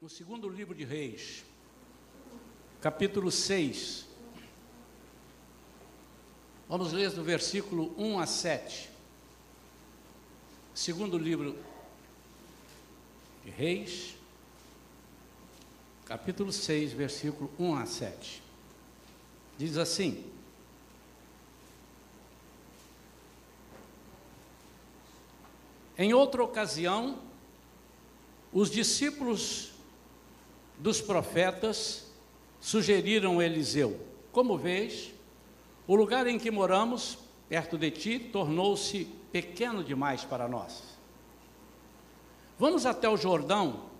no segundo livro de Reis, capítulo 6. Vamos ler do versículo 1 a 7. Segundo livro de Reis, capítulo 6, versículo 1 a 7. Diz assim: Em outra ocasião, os discípulos dos profetas sugeriram a Eliseu: Como vês, o lugar em que moramos, perto de ti, tornou-se pequeno demais para nós. Vamos até o Jordão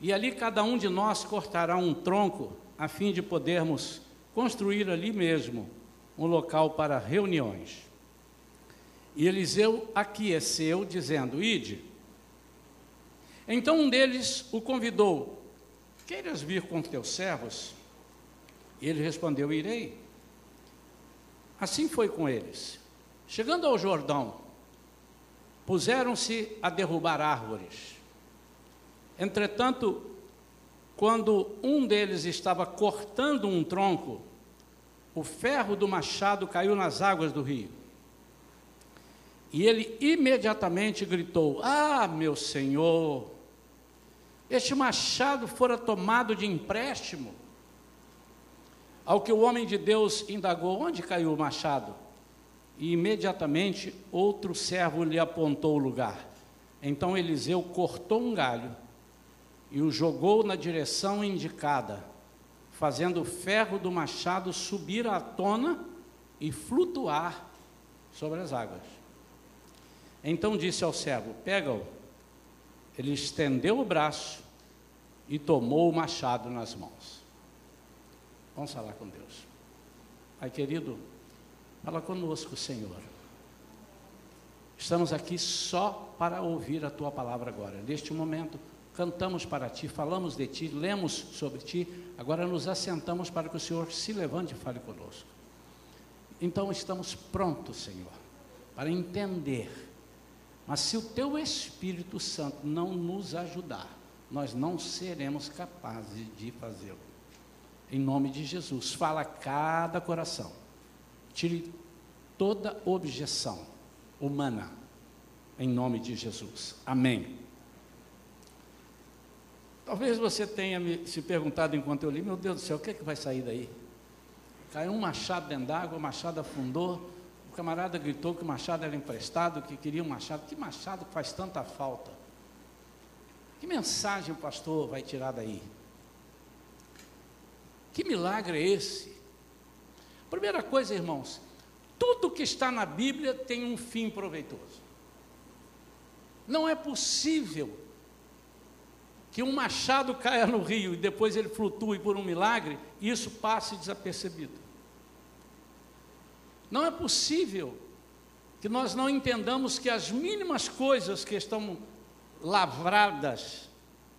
e ali cada um de nós cortará um tronco a fim de podermos construir ali mesmo um local para reuniões. E Eliseu aqueceu, dizendo: Ide. Então um deles o convidou: Queiras vir com teus servos? E ele respondeu: Irei. Assim foi com eles. Chegando ao Jordão, puseram-se a derrubar árvores. Entretanto, quando um deles estava cortando um tronco, o ferro do machado caiu nas águas do rio. E ele imediatamente gritou: Ah, meu senhor, este machado fora tomado de empréstimo. Ao que o homem de Deus indagou: Onde caiu o machado? E imediatamente outro servo lhe apontou o lugar. Então Eliseu cortou um galho e o jogou na direção indicada, fazendo o ferro do machado subir à tona e flutuar sobre as águas. Então disse ao servo: Pega-o. Ele estendeu o braço e tomou o machado nas mãos. Vamos falar com Deus. Pai querido, fala conosco, Senhor. Estamos aqui só para ouvir a tua palavra agora. Neste momento, cantamos para ti, falamos de ti, lemos sobre ti, agora nos assentamos para que o Senhor se levante e fale conosco. Então estamos prontos, Senhor, para entender. Mas se o teu Espírito Santo não nos ajudar, nós não seremos capazes de fazê-lo. Em nome de Jesus, fala cada coração. Tire toda objeção humana. Em nome de Jesus. Amém. Talvez você tenha se perguntado enquanto eu li, meu Deus do céu, o que, é que vai sair daí? Caiu um machado dentro d'água, o machado afundou, o camarada gritou que o machado era emprestado, que queria um machado. Que machado faz tanta falta? Que mensagem o pastor vai tirar daí? Que milagre é esse? Primeira coisa, irmãos, tudo que está na Bíblia tem um fim proveitoso. Não é possível que um machado caia no rio e depois ele flutue por um milagre e isso passe desapercebido. Não é possível que nós não entendamos que as mínimas coisas que estão lavradas,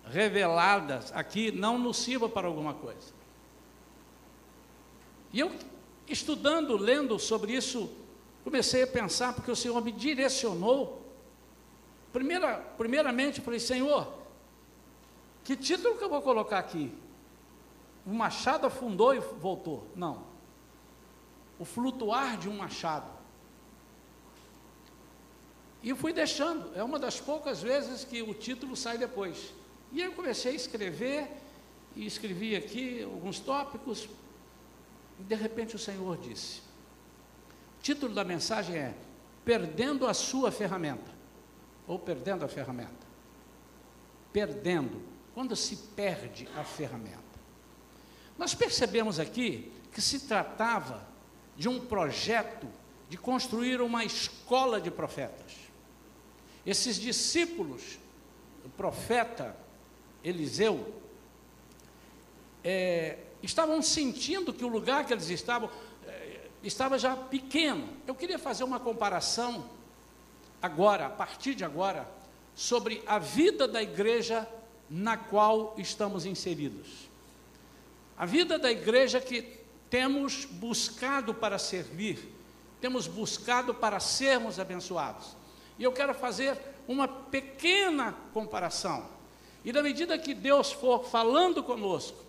reveladas aqui, não nos sirva para alguma coisa. E eu, estudando, lendo sobre isso, comecei a pensar, porque o Senhor me direcionou. Primeira, primeiramente, falei, Senhor, que título que eu vou colocar aqui? O machado afundou e voltou. Não. O flutuar de um machado. E fui deixando. É uma das poucas vezes que o título sai depois. E eu comecei a escrever, e escrevi aqui alguns tópicos, e de repente o Senhor disse: o título da mensagem é Perdendo a sua ferramenta, ou perdendo a ferramenta. Perdendo quando se perde a ferramenta. Nós percebemos aqui que se tratava de um projeto de construir uma escola de profetas. Esses discípulos, o profeta Eliseu, é, estavam sentindo que o lugar que eles estavam é, estava já pequeno. Eu queria fazer uma comparação agora, a partir de agora, sobre a vida da igreja na qual estamos inseridos. A vida da igreja que temos buscado para servir, temos buscado para sermos abençoados. E eu quero fazer uma pequena comparação. E na medida que Deus for falando conosco,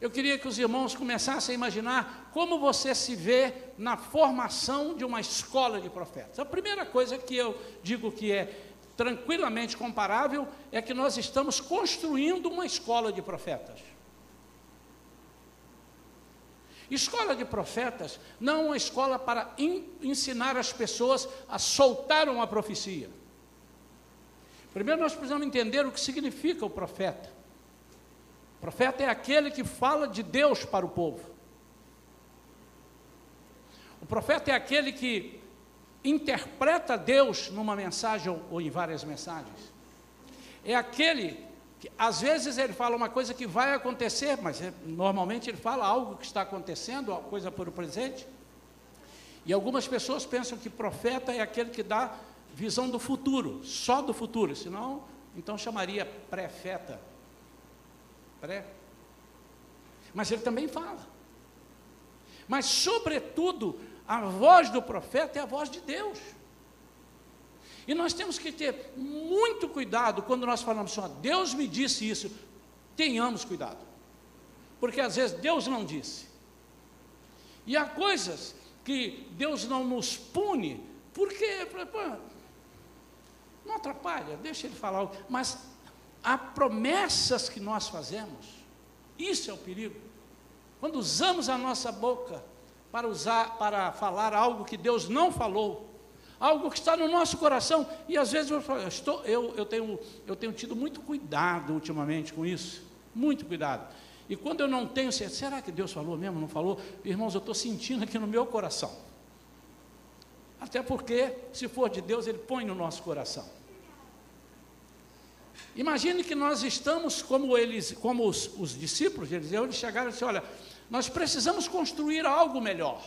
eu queria que os irmãos começassem a imaginar como você se vê na formação de uma escola de profetas. A primeira coisa que eu digo que é tranquilamente comparável é que nós estamos construindo uma escola de profetas. Escola de profetas não é uma escola para ensinar as pessoas a soltar uma profecia. Primeiro nós precisamos entender o que significa o profeta. O profeta é aquele que fala de Deus para o povo. O profeta é aquele que interpreta Deus numa mensagem ou em várias mensagens. É aquele que, às vezes, ele fala uma coisa que vai acontecer, mas é, normalmente ele fala algo que está acontecendo, coisa por o presente. E algumas pessoas pensam que profeta é aquele que dá visão do futuro, só do futuro, senão, então chamaria prefeta. Pré. Mas ele também fala. Mas, sobretudo, a voz do profeta é a voz de Deus. E nós temos que ter muito cuidado quando nós falamos assim, Deus me disse isso. Tenhamos cuidado. Porque às vezes Deus não disse. E há coisas que Deus não nos pune, porque não atrapalha, deixa ele falar. Mas há promessas que nós fazemos, isso é o perigo. Quando usamos a nossa boca para usar, para falar algo que Deus não falou, algo que está no nosso coração, e às vezes eu, falo, eu, estou, eu, eu, tenho, eu tenho tido muito cuidado ultimamente com isso, muito cuidado. E quando eu não tenho certeza, será que Deus falou mesmo, não falou? Irmãos, eu estou sentindo aqui no meu coração. Até porque, se for de Deus, Ele põe no nosso coração. Imagine que nós estamos como eles, como os, os discípulos Eliseu, eles chegaram e disseram, olha, nós precisamos construir algo melhor.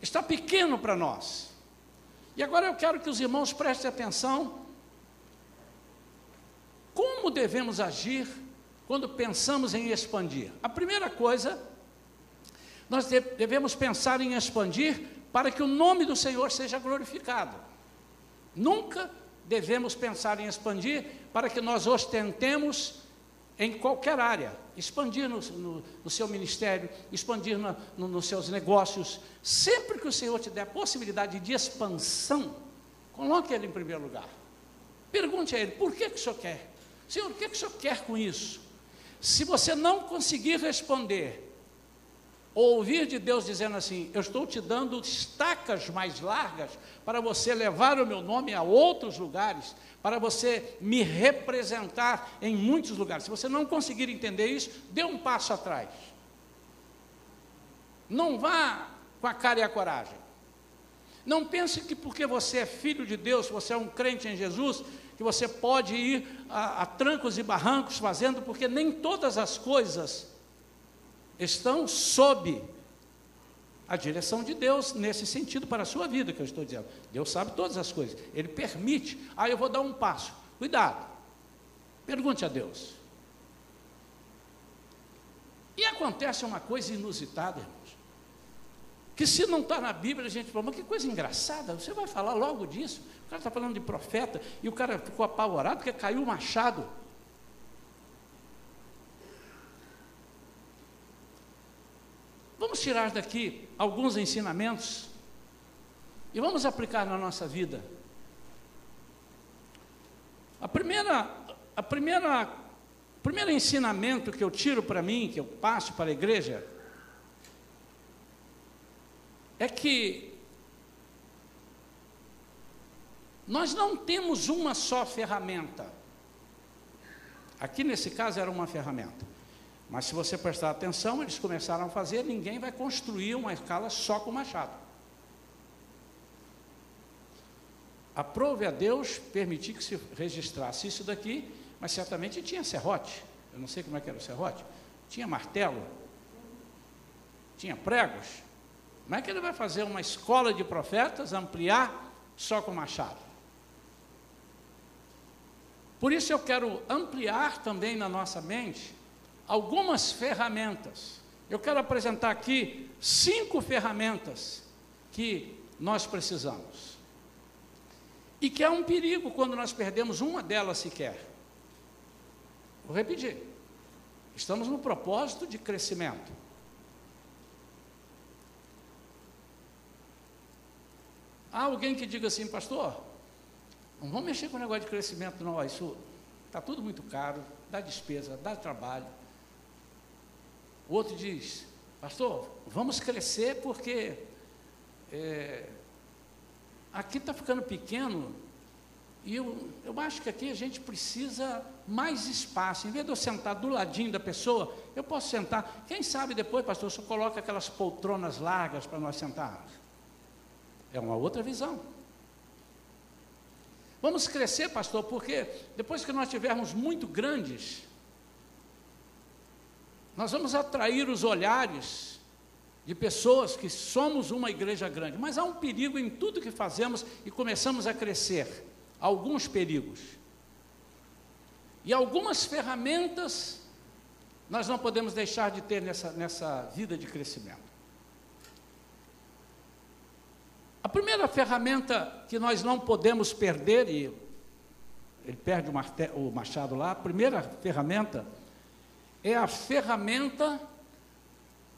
Está pequeno para nós. E agora eu quero que os irmãos prestem atenção. Como devemos agir quando pensamos em expandir? A primeira coisa, nós devemos pensar em expandir para que o nome do Senhor seja glorificado. Nunca devemos pensar em expandir para que nós ostentemos em qualquer área, expandir no, no, no seu ministério, expandir no, nos seus negócios. Sempre que o Senhor te der a possibilidade de expansão, coloque Ele em primeiro lugar. Pergunte a Ele, por que, que o Senhor quer? Senhor, o que, que o Senhor quer com isso? Se você não conseguir responder, ouvir de Deus dizendo assim: Eu estou te dando estacas mais largas para você levar o meu nome a outros lugares, para você me representar em muitos lugares. Se você não conseguir entender isso, dê um passo atrás. Não vá com a cara e a coragem. Não pense que porque você é filho de Deus, você é um crente em Jesus, que você pode ir a, a trancos e barrancos fazendo, porque nem todas as coisas estão sob a direção de Deus nesse sentido para a sua vida que eu estou dizendo. Deus sabe todas as coisas. Ele permite. Ah, eu vou dar um passo. Cuidado. Pergunte a Deus. E acontece uma coisa inusitada, irmãos. Que se não está na Bíblia, a gente fala, mas que coisa engraçada, você vai falar logo disso. O cara está falando de profeta e o cara ficou apavorado porque caiu o machado. Vamos tirar daqui alguns ensinamentos e vamos aplicar na nossa vida. A primeira, a primeira, o primeiro ensinamento que eu tiro para mim, que eu passo para a igreja, é que nós não temos uma só ferramenta. Aqui nesse caso era uma ferramenta. Mas se você prestar atenção, eles começaram a fazer, ninguém vai construir uma escala só com machado. Aprove a Deus permitir que se registrasse isso daqui, mas certamente tinha serrote. Eu não sei como é que era o serrote. Tinha martelo. Tinha pregos. Como é que ele vai fazer uma escola de profetas, ampliar só com machado? Por isso eu quero ampliar também na nossa mente algumas ferramentas. Eu quero apresentar aqui cinco ferramentas que nós precisamos. E que é um perigo quando nós perdemos uma delas sequer. Vou repetir. Estamos no propósito de crescimento. Há alguém que diga assim, pastor, não vamos mexer com o negócio de crescimento, não. Isso está tudo muito caro, dá despesa, dá trabalho. O outro diz, pastor, vamos crescer porque é, aqui está ficando pequeno e eu, eu acho que aqui a gente precisa mais espaço. Em vez de eu sentar do ladinho da pessoa, eu posso sentar. Quem sabe depois, pastor, só coloca aquelas poltronas largas para nós sentarmos. É uma outra visão. Vamos crescer, pastor, porque depois que nós tivermos muito grandes, nós vamos atrair os olhares de pessoas que somos uma igreja grande, mas há um perigo em tudo que fazemos e começamos a crescer. Alguns perigos. E algumas ferramentas nós não podemos deixar de ter nessa, nessa vida de crescimento. A primeira ferramenta que nós não podemos perder, e ele perde o machado lá, a primeira ferramenta é a ferramenta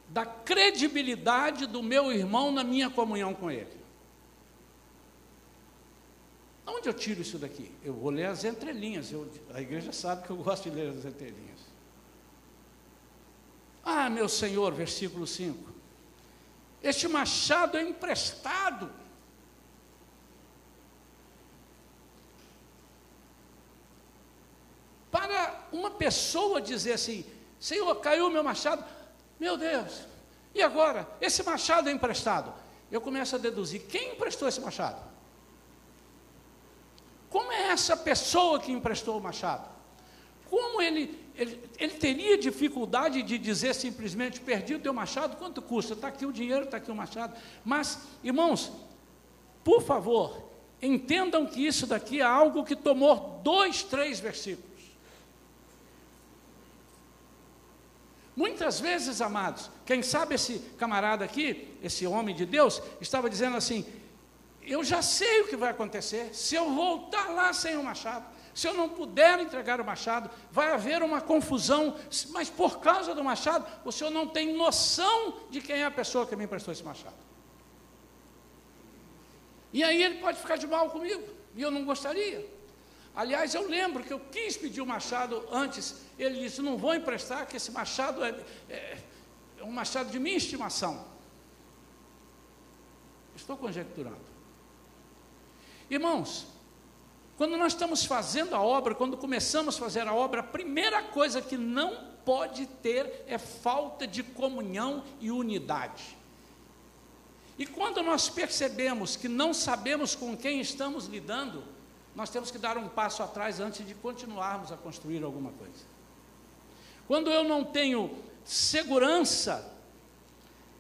da credibilidade do meu irmão na minha comunhão com ele. Onde eu tiro isso daqui? Eu vou ler as entrelinhas. Eu, a igreja sabe que eu gosto de ler as entrelinhas. Ah, meu Senhor, versículo 5. Este machado é emprestado. Para uma pessoa dizer assim: Senhor, caiu meu machado. Meu Deus, e agora? Esse machado é emprestado. Eu começo a deduzir: quem emprestou esse machado? Como é essa pessoa que emprestou o machado? Como ele ele, ele teria dificuldade de dizer simplesmente: perdi o teu machado, quanto custa? Está aqui o dinheiro, está aqui o machado. Mas, irmãos, por favor, entendam que isso daqui é algo que tomou dois, três versículos. Muitas vezes, amados, quem sabe esse camarada aqui, esse homem de Deus, estava dizendo assim: Eu já sei o que vai acontecer se eu voltar lá sem o machado. Se eu não puder entregar o machado, vai haver uma confusão, mas por causa do machado, o senhor não tem noção de quem é a pessoa que me emprestou esse machado. E aí ele pode ficar de mal comigo, e eu não gostaria. Aliás, eu lembro que eu quis pedir o machado antes, ele disse: Não vou emprestar, que esse machado é, é, é um machado de minha estimação. Estou conjecturando. Irmãos, quando nós estamos fazendo a obra, quando começamos a fazer a obra, a primeira coisa que não pode ter é falta de comunhão e unidade. E quando nós percebemos que não sabemos com quem estamos lidando, nós temos que dar um passo atrás antes de continuarmos a construir alguma coisa. Quando eu não tenho segurança,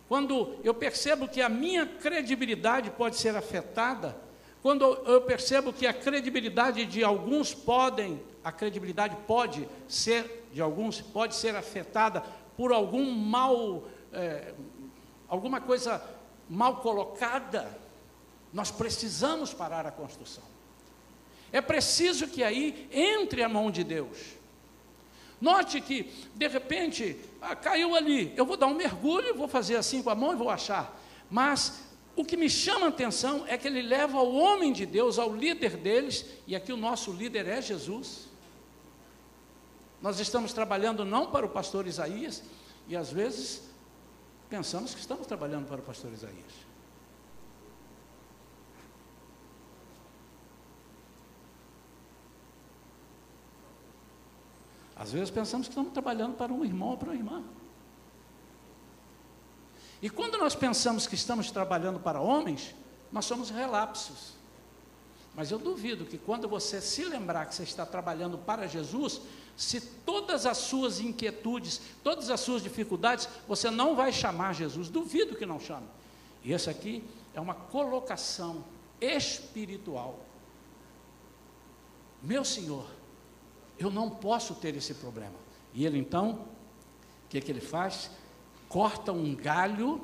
quando eu percebo que a minha credibilidade pode ser afetada, quando eu percebo que a credibilidade de alguns podem, a credibilidade pode ser, de alguns, pode ser afetada por algum mal, é, alguma coisa mal colocada, nós precisamos parar a construção. É preciso que aí entre a mão de Deus. Note que, de repente, ah, caiu ali, eu vou dar um mergulho, vou fazer assim com a mão e vou achar. Mas o que me chama a atenção é que ele leva ao homem de Deus, ao líder deles, e aqui o nosso líder é Jesus. Nós estamos trabalhando não para o pastor Isaías, e às vezes pensamos que estamos trabalhando para o pastor Isaías. Às vezes pensamos que estamos trabalhando para um irmão ou para uma irmã. E quando nós pensamos que estamos trabalhando para homens, nós somos relapsos. Mas eu duvido que quando você se lembrar que você está trabalhando para Jesus, se todas as suas inquietudes, todas as suas dificuldades, você não vai chamar Jesus. Duvido que não chame. E esse aqui é uma colocação espiritual. Meu Senhor, eu não posso ter esse problema. E ele então, o que, que ele faz? corta um galho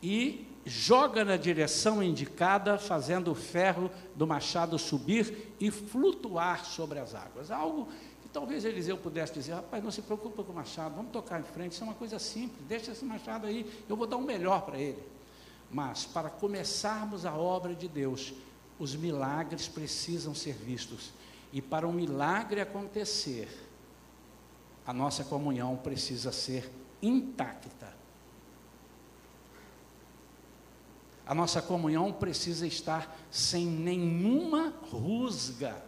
e joga na direção indicada, fazendo o ferro do machado subir e flutuar sobre as águas. Algo que talvez Eliseu pudesse dizer: rapaz, não se preocupa com o machado, vamos tocar em frente, isso é uma coisa simples, deixa esse machado aí, eu vou dar um melhor para ele. Mas para começarmos a obra de Deus, os milagres precisam ser vistos. E para um milagre acontecer, a nossa comunhão precisa ser intacta. A nossa comunhão precisa estar sem nenhuma rusga.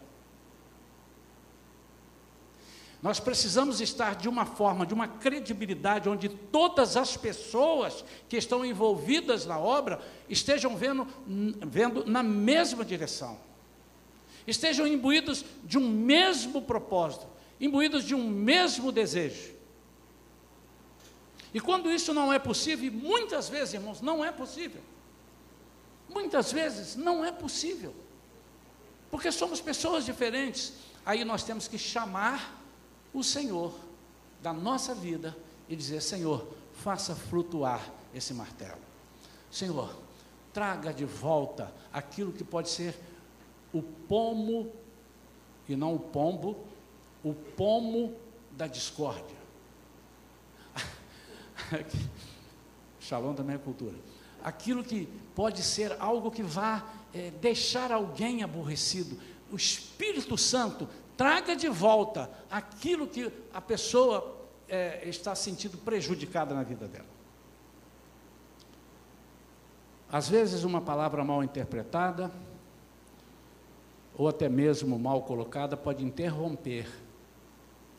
Nós precisamos estar de uma forma, de uma credibilidade, onde todas as pessoas que estão envolvidas na obra estejam vendo, vendo na mesma direção, estejam imbuídos de um mesmo propósito, imbuídos de um mesmo desejo. E quando isso não é possível, e muitas vezes, irmãos, não é possível, muitas vezes não é possível, porque somos pessoas diferentes, aí nós temos que chamar o Senhor da nossa vida e dizer: Senhor, faça flutuar esse martelo. Senhor, traga de volta aquilo que pode ser o pomo, e não o pombo, o pomo da discórdia. Shalom também é cultura. Aquilo que pode ser algo que vá é, deixar alguém aborrecido. O Espírito Santo traga de volta aquilo que a pessoa é, está sentindo prejudicada na vida dela. Às vezes, uma palavra mal interpretada, ou até mesmo mal colocada, pode interromper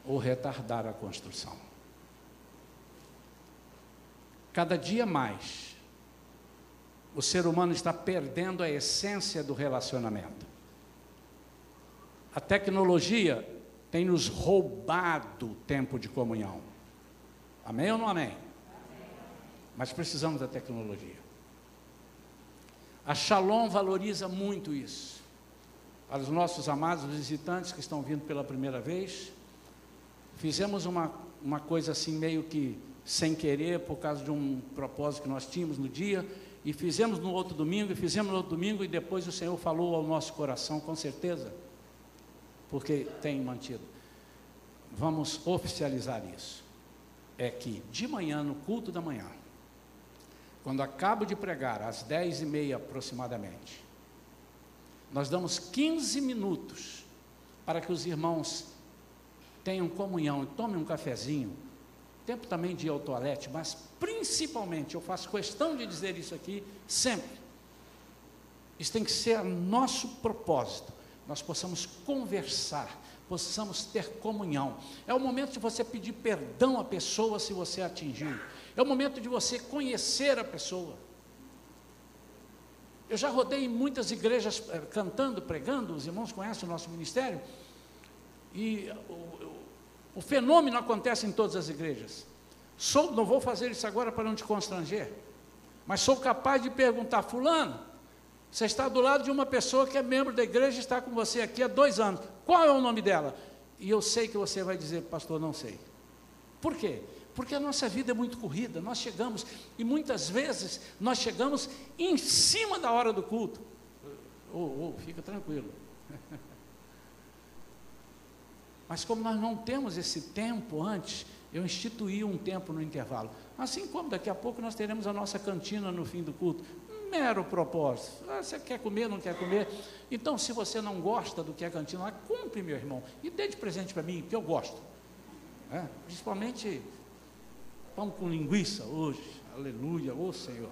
ou retardar a construção. Cada dia mais, o ser humano está perdendo a essência do relacionamento. A tecnologia tem nos roubado tempo de comunhão. Amém ou não amém? amém? Mas precisamos da tecnologia. A Shalom valoriza muito isso. Para os nossos amados visitantes que estão vindo pela primeira vez, fizemos uma, uma coisa assim meio que sem querer, por causa de um propósito que nós tínhamos no dia, e fizemos no outro domingo, e fizemos no outro domingo, e depois o Senhor falou ao nosso coração, com certeza porque tem mantido. Vamos oficializar isso. É que de manhã, no culto da manhã, quando acabo de pregar, às dez e meia aproximadamente, nós damos 15 minutos para que os irmãos tenham comunhão e tomem um cafezinho. Tempo também de ir ao toalete, mas principalmente, eu faço questão de dizer isso aqui sempre. Isso tem que ser nosso propósito nós possamos conversar, possamos ter comunhão. É o momento de você pedir perdão à pessoa se você atingiu. É o momento de você conhecer a pessoa. Eu já rodei em muitas igrejas eh, cantando, pregando, os irmãos conhecem o nosso ministério, e o, o, o fenômeno acontece em todas as igrejas. Sou, não vou fazer isso agora para não te constranger, mas sou capaz de perguntar, fulano, você está do lado de uma pessoa que é membro da igreja, está com você aqui há dois anos. Qual é o nome dela? E eu sei que você vai dizer, pastor, não sei. Por quê? Porque a nossa vida é muito corrida, nós chegamos, e muitas vezes nós chegamos em cima da hora do culto. Oh, oh, fica tranquilo. Mas como nós não temos esse tempo antes, eu instituí um tempo no intervalo. Assim como daqui a pouco nós teremos a nossa cantina no fim do culto mero propósito. Ah, você quer comer, não quer comer? Então, se você não gosta do que é cantina lá, compre, meu irmão, e dê de presente para mim, que eu gosto. É, principalmente pão com linguiça hoje. Aleluia, ô Senhor.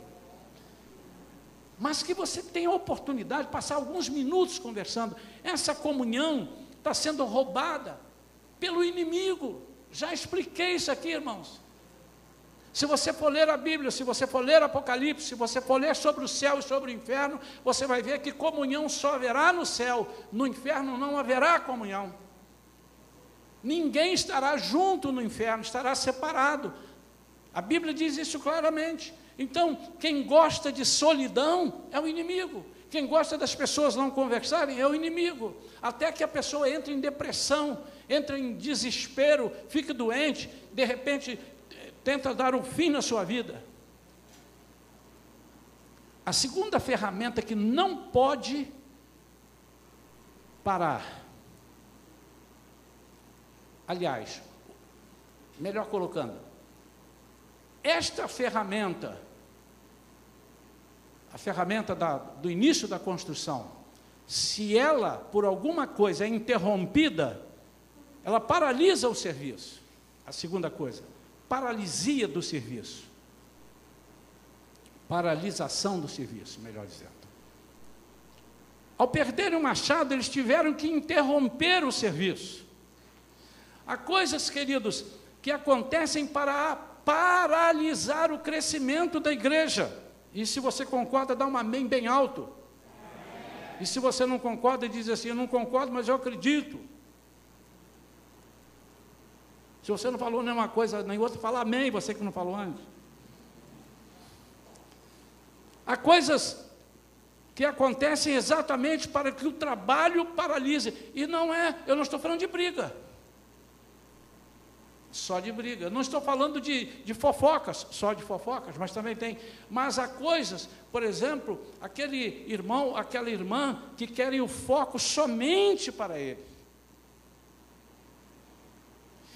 Mas que você tenha a oportunidade de passar alguns minutos conversando. Essa comunhão está sendo roubada pelo inimigo. Já expliquei isso aqui, irmãos. Se você for ler a Bíblia, se você for ler Apocalipse, se você for ler sobre o céu e sobre o inferno, você vai ver que comunhão só haverá no céu, no inferno não haverá comunhão. Ninguém estará junto no inferno, estará separado. A Bíblia diz isso claramente. Então, quem gosta de solidão é o inimigo. Quem gosta das pessoas não conversarem é o inimigo. Até que a pessoa entre em depressão, entre em desespero, fique doente, de repente tenta dar um fim na sua vida. A segunda ferramenta que não pode parar. Aliás, melhor colocando, esta ferramenta, a ferramenta da, do início da construção, se ela, por alguma coisa, é interrompida, ela paralisa o serviço. A segunda coisa, paralisia do serviço. Paralisação do serviço, melhor dizendo. Ao perderem o machado, eles tiveram que interromper o serviço. Há coisas, queridos, que acontecem para paralisar o crescimento da igreja. E se você concorda, dá um amém bem alto. E se você não concorda, diz assim: Eu não concordo, mas eu acredito. Se você não falou nenhuma coisa nem outra, fala amém, você que não falou antes. Há coisas que acontecem exatamente para que o trabalho paralise. E não é, eu não estou falando de briga. Só de briga. Não estou falando de, de fofocas, só de fofocas, mas também tem. Mas há coisas, por exemplo, aquele irmão, aquela irmã que querem o foco somente para ele.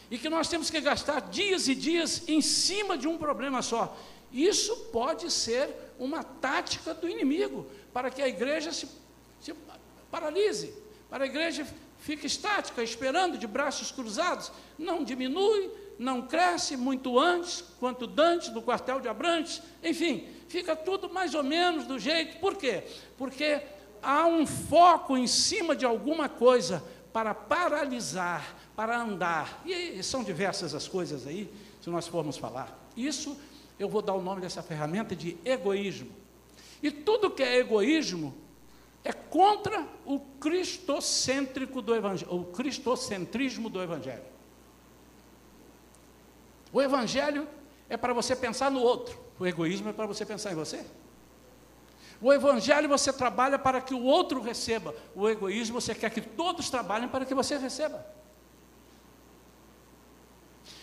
E que nós temos que gastar dias e dias em cima de um problema só. Isso pode ser uma tática do inimigo, para que a igreja se, se paralise, para a igreja fique estática, esperando de braços cruzados, não diminui, não cresce muito antes, quanto Dante do quartel de Abrantes, enfim, fica tudo mais ou menos do jeito. Por quê? Porque há um foco em cima de alguma coisa para paralisar, para andar. E são diversas as coisas aí, se nós formos falar. Isso eu vou dar o nome dessa ferramenta de egoísmo. E tudo que é egoísmo é contra o cristocêntrico do evangelho, o cristocentrismo do evangelho. O evangelho é para você pensar no outro, o egoísmo é para você pensar em você. O evangelho você trabalha para que o outro receba, o egoísmo você quer que todos trabalhem para que você receba.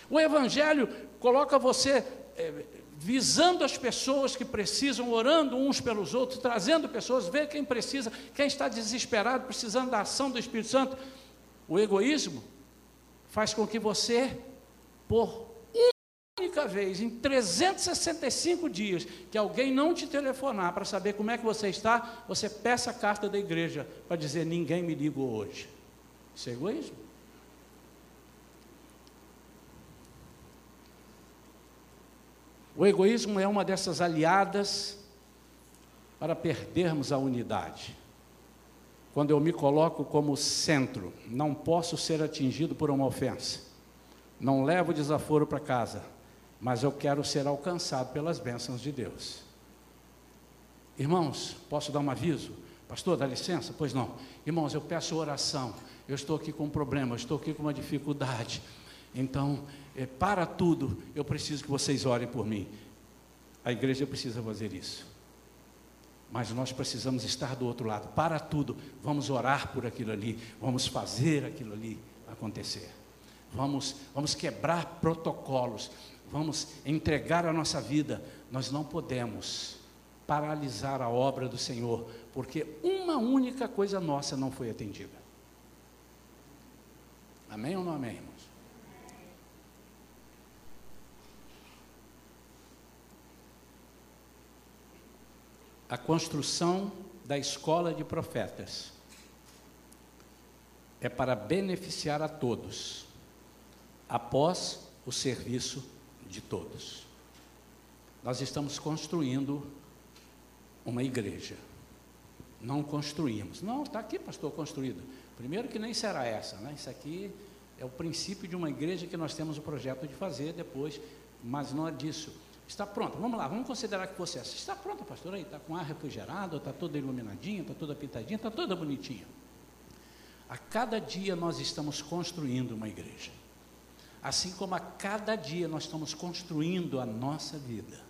O evangelho coloca você é, visando as pessoas que precisam, orando uns pelos outros, trazendo pessoas, ver quem precisa, quem está desesperado, precisando da ação do Espírito Santo. O egoísmo faz com que você, por única vez, em 365 dias, que alguém não te telefonar para saber como é que você está, você peça a carta da igreja para dizer: ninguém me ligou hoje. Isso é egoísmo. O egoísmo é uma dessas aliadas para perdermos a unidade. Quando eu me coloco como centro, não posso ser atingido por uma ofensa. Não levo desaforo para casa, mas eu quero ser alcançado pelas bênçãos de Deus. Irmãos, posso dar um aviso? Pastor, dá licença? Pois não. Irmãos, eu peço oração. Eu estou aqui com um problema, eu estou aqui com uma dificuldade. Então, é, para tudo, eu preciso que vocês orem por mim. A igreja precisa fazer isso. Mas nós precisamos estar do outro lado. Para tudo, vamos orar por aquilo ali, vamos fazer aquilo ali acontecer. Vamos, vamos quebrar protocolos, vamos entregar a nossa vida. Nós não podemos paralisar a obra do Senhor, porque uma única coisa nossa não foi atendida. Amém ou não amém, irmão? A construção da escola de profetas é para beneficiar a todos, após o serviço de todos. Nós estamos construindo uma igreja. Não construímos. Não, está aqui, pastor, construído. Primeiro que nem será essa, né? Isso aqui é o princípio de uma igreja que nós temos o projeto de fazer depois, mas não é disso. Está pronta. Vamos lá, vamos considerar que fosse essa. Está pronta, pastor? Aí está com ar refrigerado, está toda iluminadinha, está toda pintadinha, está toda bonitinha. A cada dia nós estamos construindo uma igreja. Assim como a cada dia nós estamos construindo a nossa vida.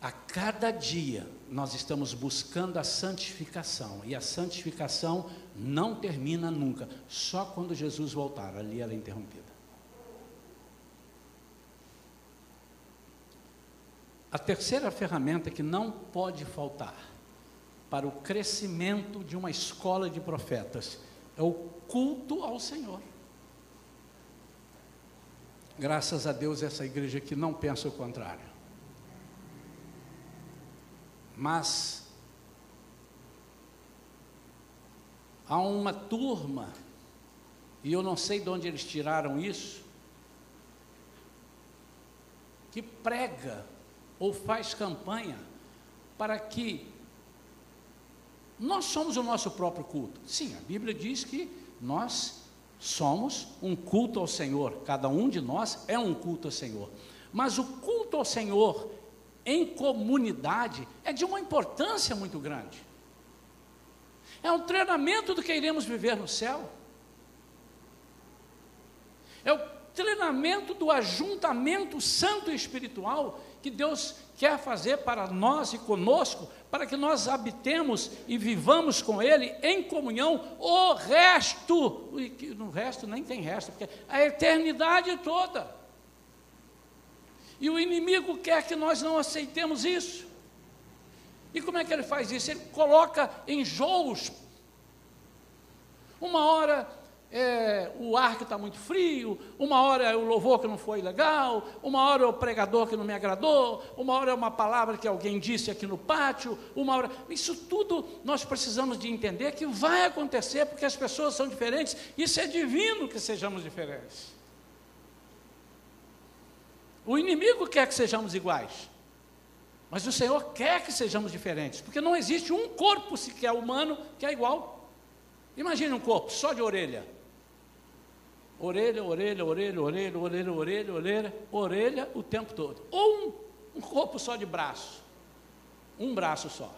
A cada dia nós estamos buscando a santificação. E a santificação não termina nunca. Só quando Jesus voltar, ali ela é interrompida. A terceira ferramenta que não pode faltar para o crescimento de uma escola de profetas é o culto ao Senhor. Graças a Deus, essa igreja aqui não pensa o contrário. Mas há uma turma, e eu não sei de onde eles tiraram isso, que prega ou faz campanha para que nós somos o nosso próprio culto. Sim, a Bíblia diz que nós somos um culto ao Senhor, cada um de nós é um culto ao Senhor. Mas o culto ao Senhor em comunidade é de uma importância muito grande. É um treinamento do que iremos viver no céu. É o treinamento do ajuntamento santo e espiritual que Deus quer fazer para nós e conosco, para que nós habitemos e vivamos com Ele em comunhão o resto, no resto nem tem resto, porque a eternidade toda. E o inimigo quer que nós não aceitemos isso. E como é que ele faz isso? Ele coloca enjoos. Uma hora é, o ar que está muito frio, uma hora é o louvor que não foi legal, uma hora é o pregador que não me agradou, uma hora é uma palavra que alguém disse aqui no pátio, uma hora. Isso tudo nós precisamos de entender que vai acontecer porque as pessoas são diferentes. Isso é divino que sejamos diferentes. O inimigo quer que sejamos iguais. Mas o Senhor quer que sejamos diferentes, porque não existe um corpo sequer humano que é igual. Imagine um corpo só de orelha. Orelha, orelha, orelha, orelha, orelha, orelha, orelha, orelha o tempo todo. Ou um, um corpo só de braço. Um braço só.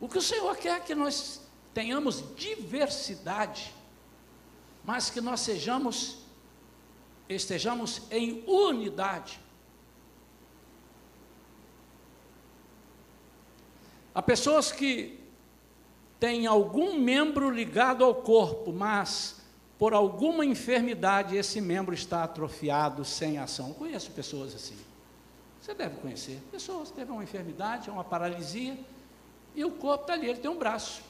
O que o Senhor quer é que nós tenhamos diversidade, mas que nós sejamos, estejamos em unidade. Há pessoas que tem algum membro ligado ao corpo, mas por alguma enfermidade esse membro está atrofiado, sem ação. Eu conheço pessoas assim. Você deve conhecer. Pessoas teve uma enfermidade, uma paralisia, e o corpo está ali, ele tem um braço.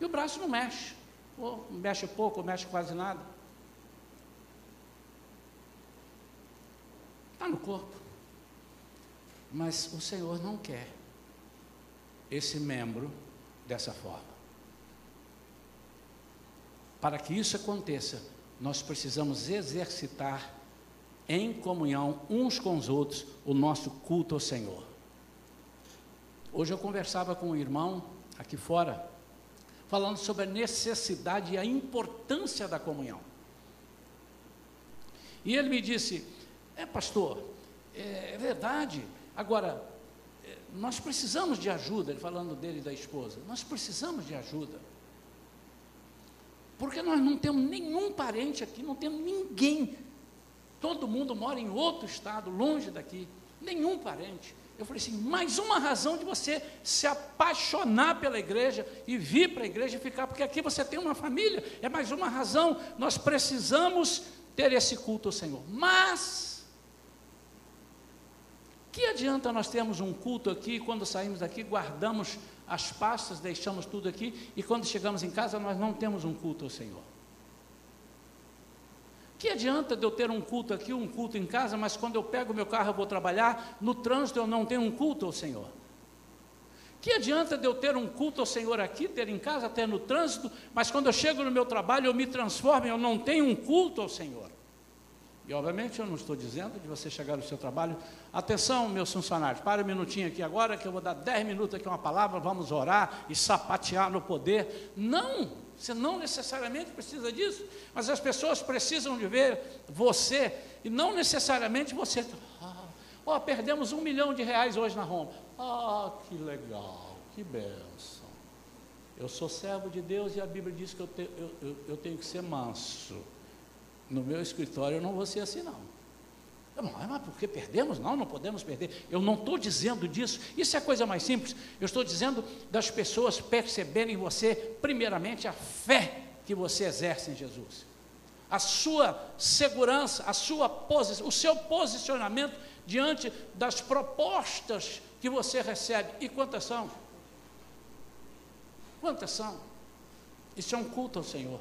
E o braço não mexe. Ou mexe pouco, ou mexe quase nada. Está no corpo. Mas o Senhor não quer esse membro dessa forma. Para que isso aconteça, nós precisamos exercitar em comunhão uns com os outros o nosso culto ao Senhor. Hoje eu conversava com um irmão aqui fora, falando sobre a necessidade e a importância da comunhão. E ele me disse: É, pastor, é, é verdade. Agora, nós precisamos de ajuda, ele falando dele e da esposa, nós precisamos de ajuda. Porque nós não temos nenhum parente aqui, não temos ninguém. Todo mundo mora em outro estado, longe daqui, nenhum parente. Eu falei assim: mais uma razão de você se apaixonar pela igreja e vir para a igreja e ficar, porque aqui você tem uma família, é mais uma razão. Nós precisamos ter esse culto ao Senhor. Mas, que adianta nós termos um culto aqui, quando saímos daqui, guardamos as pastas, deixamos tudo aqui, e quando chegamos em casa nós não temos um culto ao Senhor? Que adianta de eu ter um culto aqui, um culto em casa, mas quando eu pego meu carro eu vou trabalhar, no trânsito eu não tenho um culto ao Senhor? Que adianta de eu ter um culto ao Senhor aqui, ter em casa, ter no trânsito, mas quando eu chego no meu trabalho eu me transformo, eu não tenho um culto ao Senhor? E obviamente eu não estou dizendo de você chegar no seu trabalho. Atenção, meus funcionários, para um minutinho aqui agora, que eu vou dar dez minutos aqui uma palavra, vamos orar e sapatear no poder. Não, você não necessariamente precisa disso, mas as pessoas precisam de ver você, e não necessariamente você. Ah, oh, perdemos um milhão de reais hoje na Roma. Ah, que legal, que benção. Eu sou servo de Deus e a Bíblia diz que eu, te, eu, eu, eu tenho que ser manso no meu escritório eu não vou ser assim, não. Mas por que perdemos? Não, não podemos perder. Eu não estou dizendo disso. Isso é a coisa mais simples. Eu estou dizendo das pessoas perceberem em você, primeiramente, a fé que você exerce em Jesus. a sua segurança, a sua posição, o seu posicionamento diante das propostas que você recebe. E quantas são? Quantas são? Isso é um culto ao Senhor.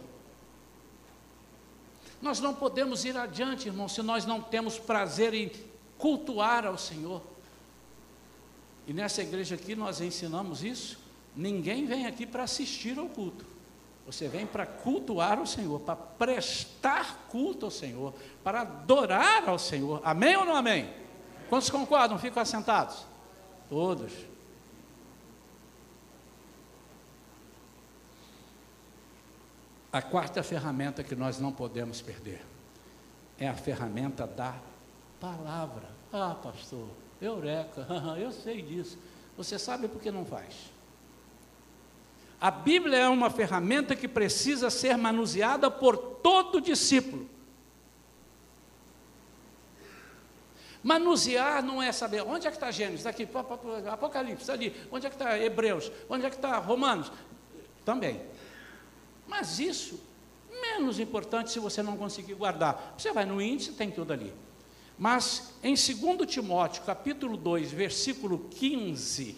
Nós não podemos ir adiante, irmão, se nós não temos prazer em cultuar ao Senhor. E nessa igreja aqui nós ensinamos isso. Ninguém vem aqui para assistir ao culto. Você vem para cultuar o Senhor, para prestar culto ao Senhor, para adorar ao Senhor. Amém ou não amém? Quantos concordam? Ficam assentados? Todos. A quarta ferramenta que nós não podemos perder é a ferramenta da palavra. Ah, pastor, eureka, eu sei disso. Você sabe por que não faz? A Bíblia é uma ferramenta que precisa ser manuseada por todo discípulo. Manusear não é saber onde é que está Gênesis, aqui, Apocalipse, ali, onde é que está Hebreus, onde é que está Romanos, também. Mas isso, menos importante se você não conseguir guardar. Você vai no índice, tem tudo ali. Mas em 2 Timóteo, capítulo 2, versículo 15,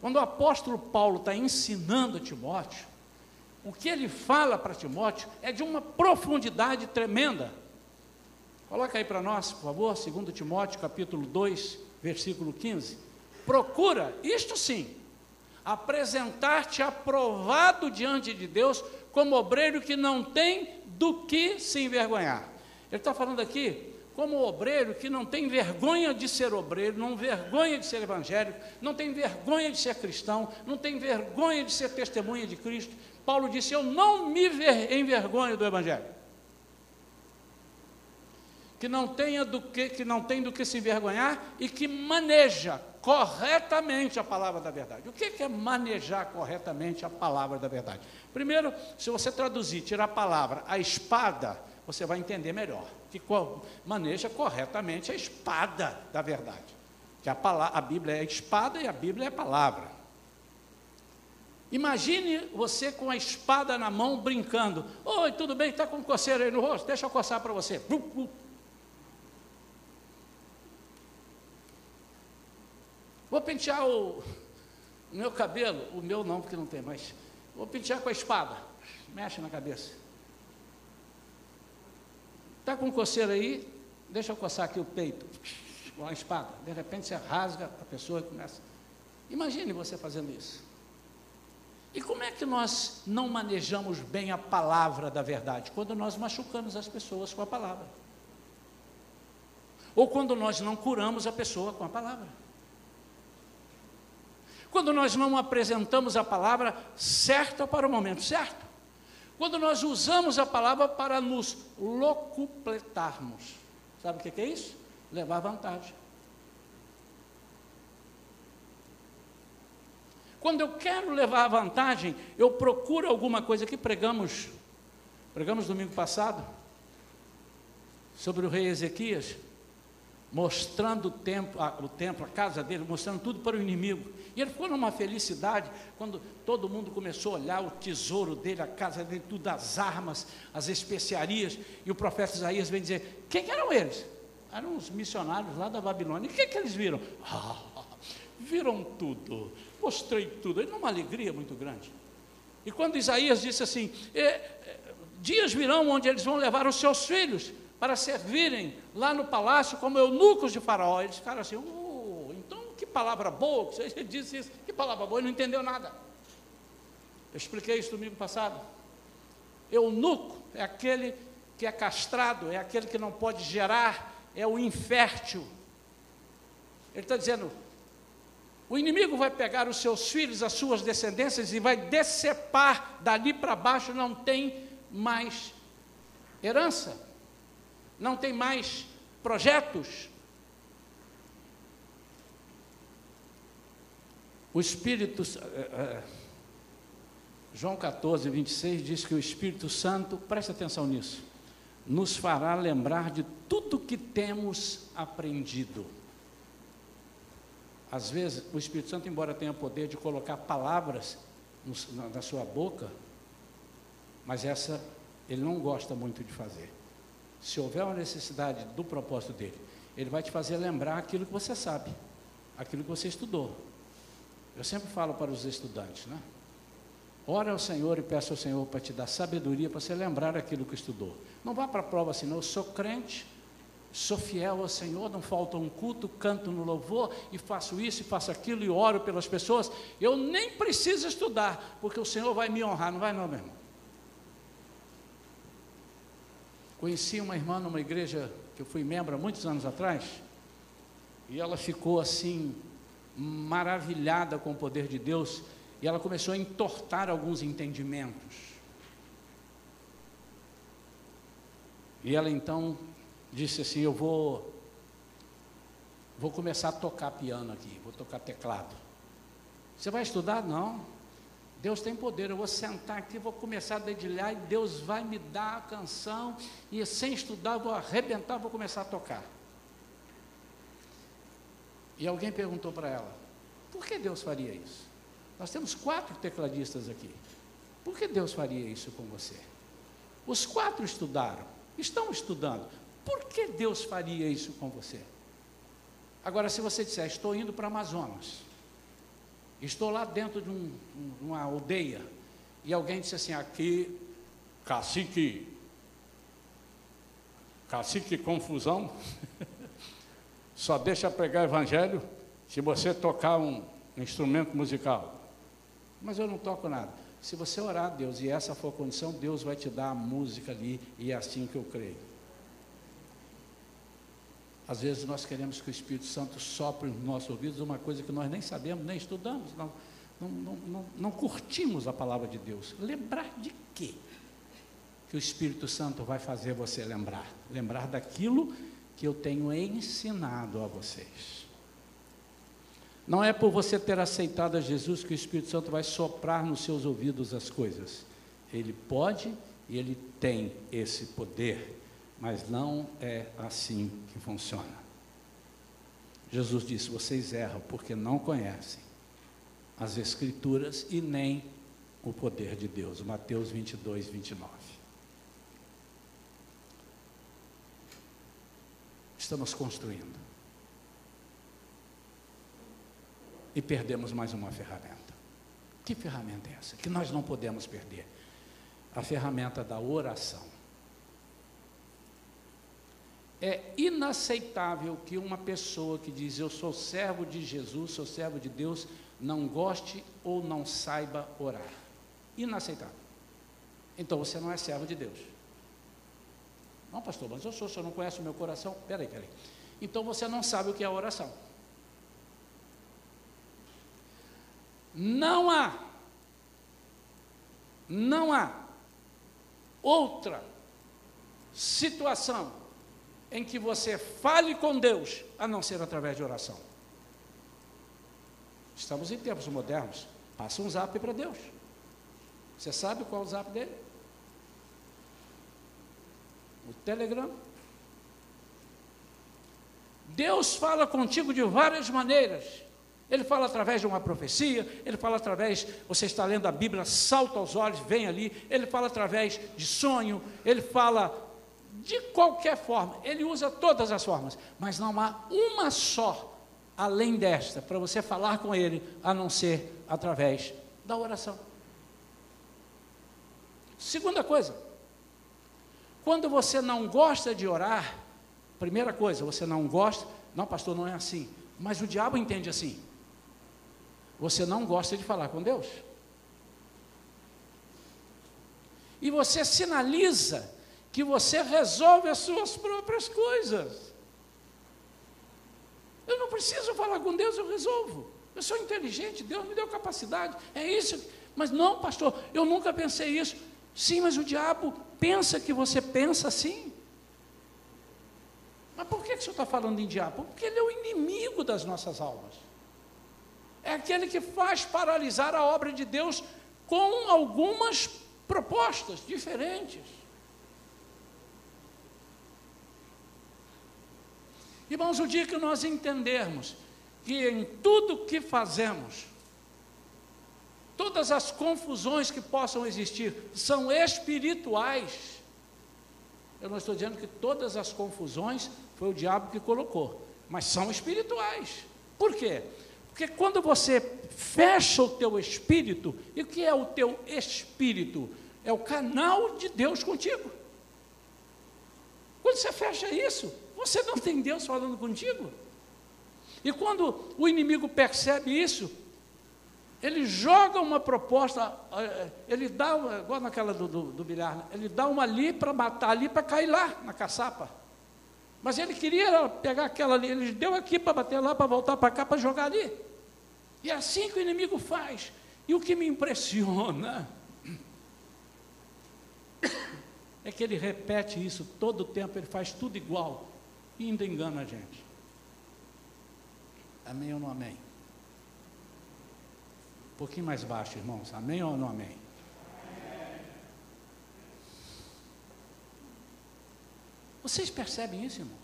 quando o apóstolo Paulo está ensinando Timóteo, o que ele fala para Timóteo é de uma profundidade tremenda. Coloca aí para nós, por favor, 2 Timóteo, capítulo 2, versículo 15. Procura, isto sim, apresentar-te aprovado diante de Deus como obreiro que não tem do que se envergonhar. Ele está falando aqui como obreiro que não tem vergonha de ser obreiro, não vergonha de ser evangélico, não tem vergonha de ser cristão, não tem vergonha de ser testemunha de Cristo. Paulo disse: Eu não me envergonho do evangelho. Que não tenha do que, que não tem do que se envergonhar e que maneja corretamente a palavra da verdade. O que é manejar corretamente a palavra da verdade? Primeiro, se você traduzir, tirar a palavra, a espada, você vai entender melhor que maneja corretamente a espada da verdade. Que a, palavra, a Bíblia é a espada e a Bíblia é a palavra. Imagine você com a espada na mão brincando. Oi, tudo bem? Está com coceira aí no rosto? Deixa eu coçar para você. Vou pentear o, meu cabelo, o meu não, porque não tem mais. Vou pentear com a espada. Mexe na cabeça. Está com coceira aí? Deixa eu coçar aqui o peito com a espada. De repente você rasga a pessoa e começa. Imagine você fazendo isso. E como é que nós não manejamos bem a palavra da verdade? Quando nós machucamos as pessoas com a palavra. Ou quando nós não curamos a pessoa com a palavra. Quando nós não apresentamos a palavra certa para o momento certo. Quando nós usamos a palavra para nos locupletarmos. Sabe o que é isso? Levar vantagem. Quando eu quero levar vantagem, eu procuro alguma coisa que pregamos, pregamos domingo passado, sobre o rei Ezequias mostrando o templo, a, o templo, a casa dele, mostrando tudo para o inimigo. E ele ficou numa felicidade quando todo mundo começou a olhar o tesouro dele, a casa dele, tudo, as armas, as especiarias. E o profeta Isaías vem dizer: quem eram eles? Eram os missionários lá da Babilônia. E o que, que eles viram? Ah, viram tudo, mostrei tudo. Ele numa alegria muito grande. E quando Isaías disse assim: é, é, dias virão onde eles vão levar os seus filhos para servirem lá no palácio como eunucos de Faraó. Eles ficaram assim, oh, então que palavra boa, que você disse isso, que palavra boa, e não entendeu nada. Eu expliquei isso domingo passado. Eunuco é aquele que é castrado, é aquele que não pode gerar, é o infértil. Ele está dizendo: o inimigo vai pegar os seus filhos, as suas descendências, e vai decepar dali para baixo, não tem mais herança não tem mais projetos. O Espírito, eh, eh, João 14, 26 diz que o Espírito Santo, preste atenção nisso, nos fará lembrar de tudo que temos aprendido. Às vezes, o Espírito Santo, embora tenha poder de colocar palavras na sua boca, mas essa ele não gosta muito de fazer. Se houver uma necessidade do propósito dele, ele vai te fazer lembrar aquilo que você sabe, aquilo que você estudou. Eu sempre falo para os estudantes, né? Ora ao Senhor e peça ao Senhor para te dar sabedoria para você lembrar aquilo que estudou. Não vá para a prova assim, não. Eu sou crente, sou fiel ao Senhor, não falta um culto, canto no louvor e faço isso e faço aquilo e oro pelas pessoas. Eu nem preciso estudar, porque o Senhor vai me honrar, não vai não, meu irmão? Conheci uma irmã numa igreja que eu fui membro há muitos anos atrás, e ela ficou assim, maravilhada com o poder de Deus, e ela começou a entortar alguns entendimentos. E ela então disse assim: Eu vou, vou começar a tocar piano aqui, vou tocar teclado. Você vai estudar? Não. Deus tem poder, eu vou sentar aqui, vou começar a dedilhar e Deus vai me dar a canção e sem estudar vou arrebentar, vou começar a tocar. E alguém perguntou para ela: por que Deus faria isso? Nós temos quatro tecladistas aqui. Por que Deus faria isso com você? Os quatro estudaram, estão estudando. Por que Deus faria isso com você? Agora, se você disser, estou indo para Amazonas, Estou lá dentro de um, uma aldeia e alguém disse assim: aqui, cacique, cacique confusão, só deixa pregar evangelho se você tocar um instrumento musical. Mas eu não toco nada. Se você orar a Deus e essa for a condição, Deus vai te dar a música ali e é assim que eu creio. Às vezes nós queremos que o Espírito Santo sopre nos nossos ouvidos uma coisa que nós nem sabemos, nem estudamos, não, não, não, não, curtimos a palavra de Deus. Lembrar de quê? Que o Espírito Santo vai fazer você lembrar. Lembrar daquilo que eu tenho ensinado a vocês. Não é por você ter aceitado a Jesus que o Espírito Santo vai soprar nos seus ouvidos as coisas. Ele pode e ele tem esse poder mas não é assim que funciona. Jesus disse: vocês erram porque não conhecem as Escrituras e nem o poder de Deus. Mateus 22, 29. Estamos construindo. E perdemos mais uma ferramenta. Que ferramenta é essa? Que nós não podemos perder. A ferramenta da oração. É inaceitável que uma pessoa que diz eu sou servo de Jesus, sou servo de Deus, não goste ou não saiba orar. Inaceitável. Então você não é servo de Deus. Não, pastor, mas eu sou, o senhor não conhece o meu coração? Peraí, peraí. Então você não sabe o que é oração. Não há, não há outra situação em que você fale com Deus, a não ser através de oração. Estamos em tempos modernos. Passa um zap para Deus. Você sabe qual é o zap dele? O Telegram. Deus fala contigo de várias maneiras. Ele fala através de uma profecia, ele fala através, você está lendo a Bíblia, salta aos olhos, vem ali, ele fala através de sonho, ele fala de qualquer forma, ele usa todas as formas, mas não há uma só além desta para você falar com ele, a não ser através da oração. Segunda coisa, quando você não gosta de orar, primeira coisa, você não gosta, não, pastor, não é assim, mas o diabo entende assim. Você não gosta de falar com Deus. E você sinaliza que você resolve as suas próprias coisas. Eu não preciso falar com Deus, eu resolvo. Eu sou inteligente, Deus me deu capacidade. É isso. Mas não, pastor, eu nunca pensei isso. Sim, mas o diabo pensa que você pensa assim. Mas por que, que o senhor está falando em diabo? Porque ele é o inimigo das nossas almas. É aquele que faz paralisar a obra de Deus com algumas propostas diferentes. Irmãos, o dia que nós entendermos que em tudo que fazemos, todas as confusões que possam existir são espirituais, Eu não estou dizendo que todas as confusões foi o diabo que colocou, mas são espirituais. Por quê? Porque quando você fecha o teu espírito, e o que é o teu espírito? É o canal de Deus contigo. Quando você fecha isso, você não tem Deus falando contigo. E quando o inimigo percebe isso, ele joga uma proposta, eh, ele dá, igual naquela do, do, do bilhar, né? ele dá uma ali para matar ali, para cair lá, na caçapa. Mas ele queria pegar aquela ali, ele deu aqui para bater lá, para voltar para cá, para jogar ali. E é assim que o inimigo faz. E o que me impressiona é que ele repete isso todo o tempo, ele faz tudo igual e ainda engana a gente. Amém ou não amém? Um pouquinho mais baixo, irmãos. Amém ou não amém? Vocês percebem isso, irmãos?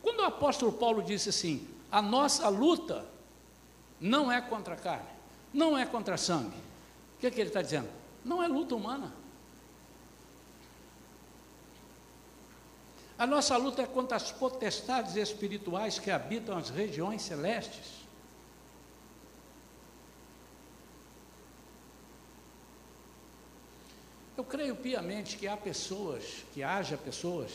Quando o apóstolo Paulo disse assim: a nossa luta não é contra a carne, não é contra a sangue, o que, é que ele está dizendo? Não é luta humana. A nossa luta é contra as potestades espirituais que habitam as regiões celestes. Eu creio piamente que há pessoas, que haja pessoas,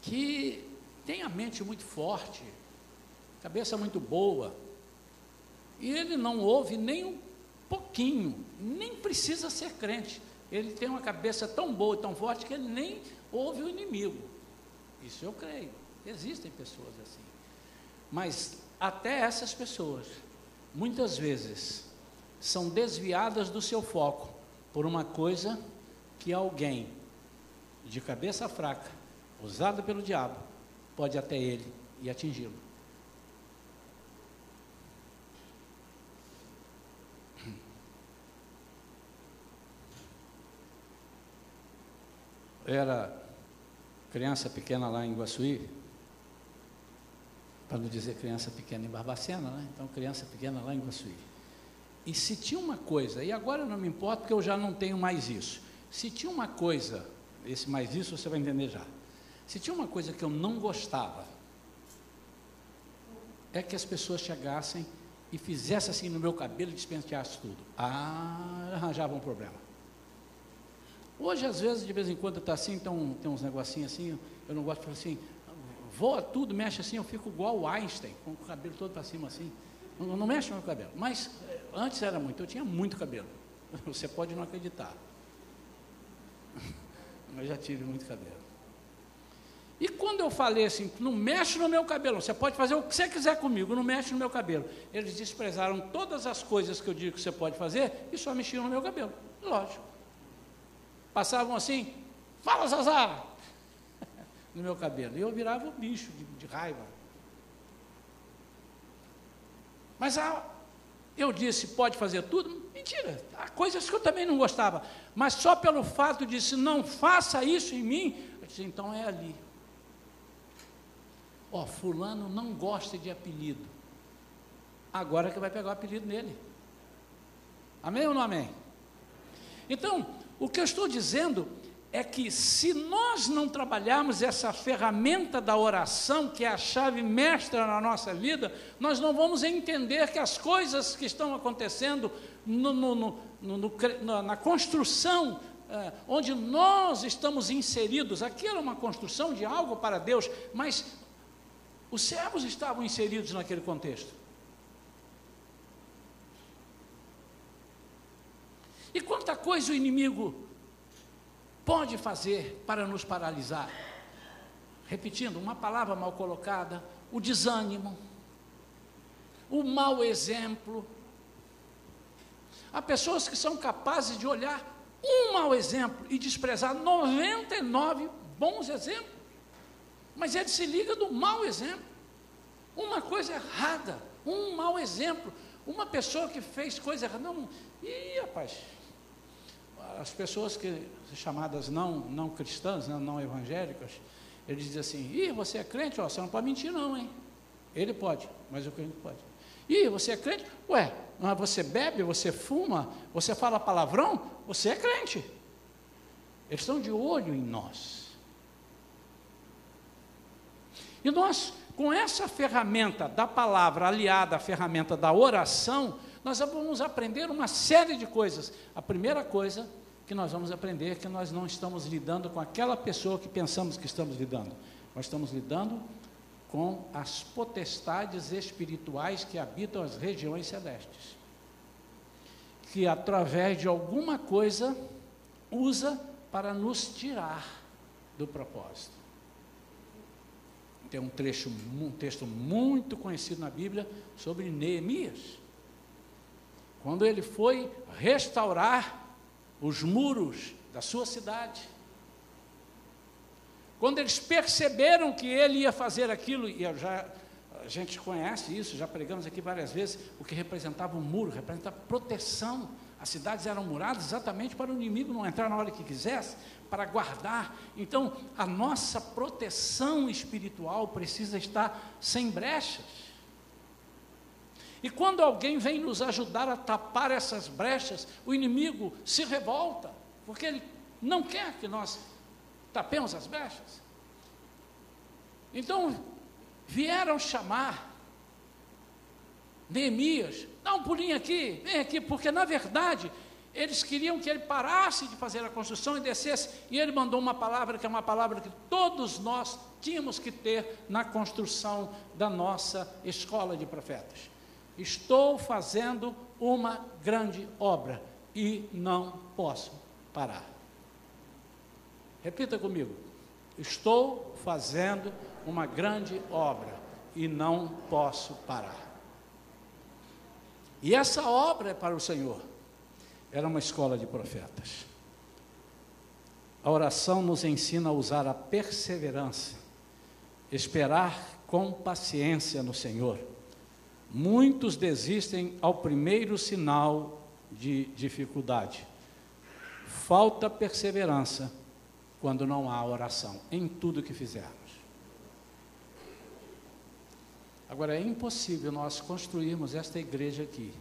que têm a mente muito forte, cabeça muito boa, e ele não ouve nem um pouquinho, nem precisa ser crente. Ele tem uma cabeça tão boa e tão forte que ele nem ouve o inimigo. Isso eu creio. Existem pessoas assim. Mas até essas pessoas, muitas vezes, são desviadas do seu foco por uma coisa que alguém de cabeça fraca, usado pelo diabo, pode até ele e atingi-lo. Era criança pequena lá em Guaçuí, para não dizer criança pequena em Barbacena, né? Então, criança pequena lá em Guaçuí. E se tinha uma coisa, e agora não me importa porque eu já não tenho mais isso. Se tinha uma coisa, esse mais isso você vai entender já. Se tinha uma coisa que eu não gostava, é que as pessoas chegassem e fizessem assim no meu cabelo e despenteassem tudo. Ah, arranjava um problema. Hoje, às vezes, de vez em quando está assim, então, tem uns negocinhos assim, eu não gosto de falar assim, voa tudo, mexe assim, eu fico igual o Einstein, com o cabelo todo para cima assim. Não, não mexe meu cabelo. Mas Antes era muito, eu tinha muito cabelo. Você pode não acreditar. Mas já tive muito cabelo. E quando eu falei assim, não mexe no meu cabelo, você pode fazer o que você quiser comigo, não mexe no meu cabelo. Eles desprezaram todas as coisas que eu digo que você pode fazer e só mexiam no meu cabelo. Lógico. Passavam assim, fala Zazar! no meu cabelo. E eu virava um bicho de, de raiva. Mas a, eu disse, pode fazer tudo? Mentira, há coisas que eu também não gostava, mas só pelo fato de se não faça isso em mim, eu disse, então é ali. Ó, oh, fulano não gosta de apelido. Agora que vai pegar o apelido nele. Amém ou não amém? Então, o que eu estou dizendo é que se nós não trabalharmos essa ferramenta da oração, que é a chave mestra na nossa vida, nós não vamos entender que as coisas que estão acontecendo no, no, no, na construção eh, onde nós estamos inseridos, aqui era uma construção de algo para Deus, mas os servos estavam inseridos naquele contexto. E quanta coisa o inimigo pode fazer para nos paralisar? Repetindo, uma palavra mal colocada, o desânimo, o mau exemplo. Há pessoas que são capazes de olhar um mau exemplo e desprezar 99 bons exemplos. Mas ele se liga do mau exemplo. Uma coisa errada, um mau exemplo. Uma pessoa que fez coisa errada. Não, ih, rapaz, as pessoas que chamadas não, não cristãs, não, não evangélicas, eles dizem assim, ih, você é crente, ó, você não pode mentir não, hein? Ele pode, mas o crente pode. Ih, você é crente? Ué, você bebe, você fuma, você fala palavrão? Você é crente. Eles estão de olho em nós. E nós, com essa ferramenta da palavra aliada à ferramenta da oração, nós vamos aprender uma série de coisas. A primeira coisa que nós vamos aprender é que nós não estamos lidando com aquela pessoa que pensamos que estamos lidando. Nós estamos lidando com as potestades espirituais que habitam as regiões celestes. Que através de alguma coisa usa para nos tirar do propósito. Tem um trecho, um texto muito conhecido na Bíblia sobre Neemias. Quando ele foi restaurar os muros da sua cidade. Quando eles perceberam que ele ia fazer aquilo, e já, a gente conhece isso, já pregamos aqui várias vezes, o que representava o um muro, representava proteção. As cidades eram muradas exatamente para o inimigo não entrar na hora que quisesse, para guardar. Então, a nossa proteção espiritual precisa estar sem brechas. E quando alguém vem nos ajudar a tapar essas brechas, o inimigo se revolta, porque ele não quer que nós tapemos as brechas. Então, vieram chamar Neemias, dá um pulinho aqui, vem aqui, porque na verdade eles queriam que ele parasse de fazer a construção e descesse, e ele mandou uma palavra que é uma palavra que todos nós tínhamos que ter na construção da nossa escola de profetas. Estou fazendo uma grande obra e não posso parar. Repita comigo. Estou fazendo uma grande obra e não posso parar. E essa obra é para o Senhor. Era uma escola de profetas. A oração nos ensina a usar a perseverança, esperar com paciência no Senhor Muitos desistem ao primeiro sinal de dificuldade. Falta perseverança quando não há oração em tudo que fizermos. Agora é impossível nós construirmos esta igreja aqui,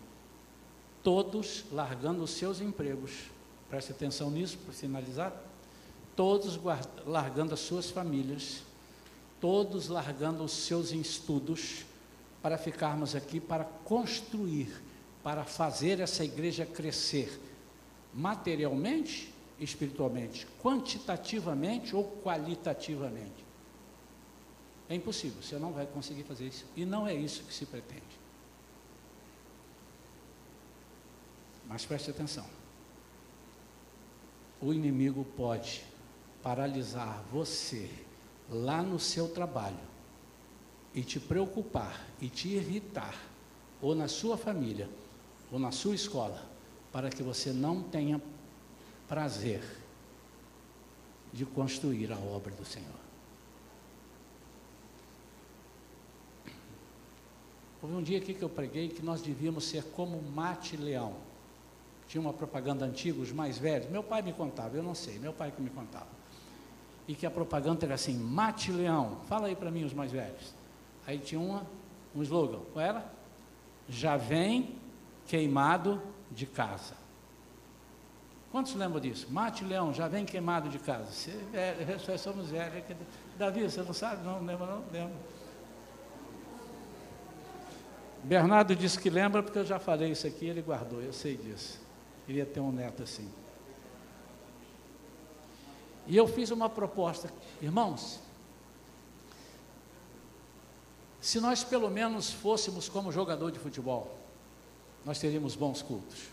todos largando os seus empregos, preste atenção nisso para finalizar, todos largando as suas famílias, todos largando os seus estudos, para ficarmos aqui para construir, para fazer essa igreja crescer materialmente, espiritualmente, quantitativamente ou qualitativamente. É impossível, você não vai conseguir fazer isso. E não é isso que se pretende. Mas preste atenção. O inimigo pode paralisar você lá no seu trabalho e te preocupar e te irritar, ou na sua família, ou na sua escola, para que você não tenha prazer de construir a obra do Senhor. Houve um dia aqui que eu preguei que nós devíamos ser como mate leão. Tinha uma propaganda antiga, os mais velhos. Meu pai me contava, eu não sei, meu pai que me contava. E que a propaganda era assim: mate leão. Fala aí para mim, os mais velhos. Aí tinha uma, um slogan, qual era? Já vem queimado de casa. Quantos lembram disso? Mate Leão, já vem queimado de casa. Você, é, nós somos velhos. Davi, você não sabe? Não, lembra não? Lembra. Bernardo disse que lembra porque eu já falei isso aqui, ele guardou, eu sei disso. Queria ter um neto assim. E eu fiz uma proposta, irmãos, se nós pelo menos fôssemos como jogador de futebol, nós teríamos bons cultos.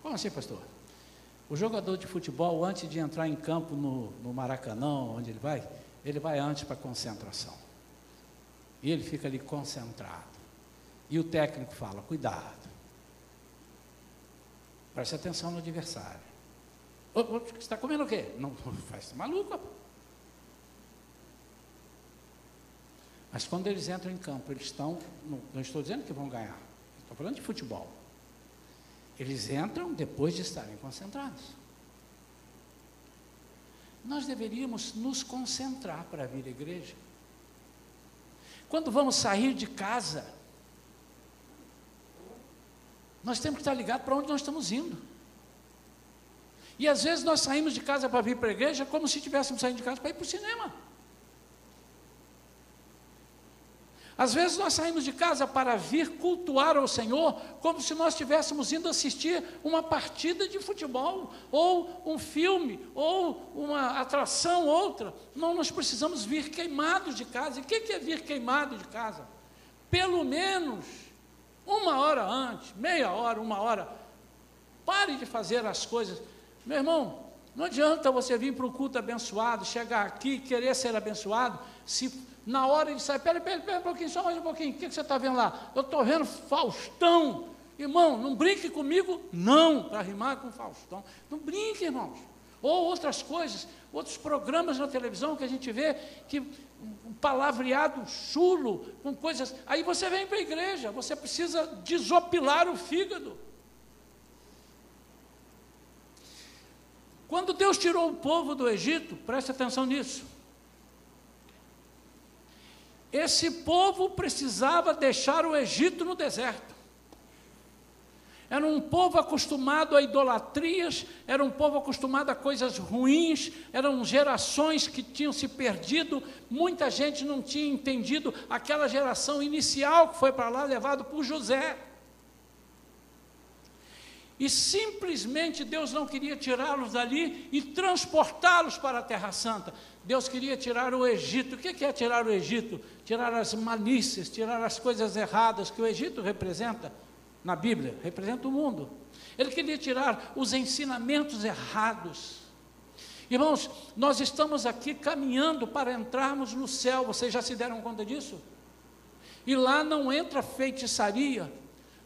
Como assim, pastor? O jogador de futebol, antes de entrar em campo no, no Maracanã, onde ele vai, ele vai antes para a concentração. E ele fica ali concentrado. E o técnico fala: cuidado. Preste atenção no adversário. Você está comendo o quê? Não faz maluco. Mas quando eles entram em campo, eles estão. Não, estou dizendo que vão ganhar, estou falando de futebol. Eles entram depois de estarem concentrados. Nós deveríamos nos concentrar para vir à igreja. Quando vamos sair de casa, nós temos que estar ligados para onde nós estamos indo. E às vezes nós saímos de casa para vir para a igreja como se estivéssemos saindo de casa para ir para o cinema. Às vezes nós saímos de casa para vir cultuar ao Senhor, como se nós estivéssemos indo assistir uma partida de futebol, ou um filme, ou uma atração, outra. Não, nós precisamos vir queimados de casa. E o que é vir queimado de casa? Pelo menos uma hora antes, meia hora, uma hora. Pare de fazer as coisas. Meu irmão, não adianta você vir para o culto abençoado, chegar aqui e querer ser abençoado, se na hora de sair, pera, pera, pera um pouquinho, só mais um pouquinho, o que, que você está vendo lá? Eu estou vendo Faustão. Irmão, não brinque comigo, não, para rimar com Faustão. Não brinque, irmãos. Ou outras coisas, outros programas na televisão que a gente vê que um palavreado chulo, com coisas. Aí você vem para a igreja, você precisa desopilar o fígado. Quando Deus tirou o povo do Egito, preste atenção nisso. Esse povo precisava deixar o Egito no deserto. Era um povo acostumado a idolatrias, era um povo acostumado a coisas ruins, eram gerações que tinham se perdido, muita gente não tinha entendido aquela geração inicial que foi para lá levado por José. E simplesmente Deus não queria tirá-los dali e transportá-los para a Terra Santa. Deus queria tirar o Egito. O que é tirar o Egito? Tirar as malícias, tirar as coisas erradas que o Egito representa na Bíblia, representa o mundo. Ele queria tirar os ensinamentos errados. Irmãos, nós estamos aqui caminhando para entrarmos no céu, vocês já se deram conta disso? E lá não entra feitiçaria,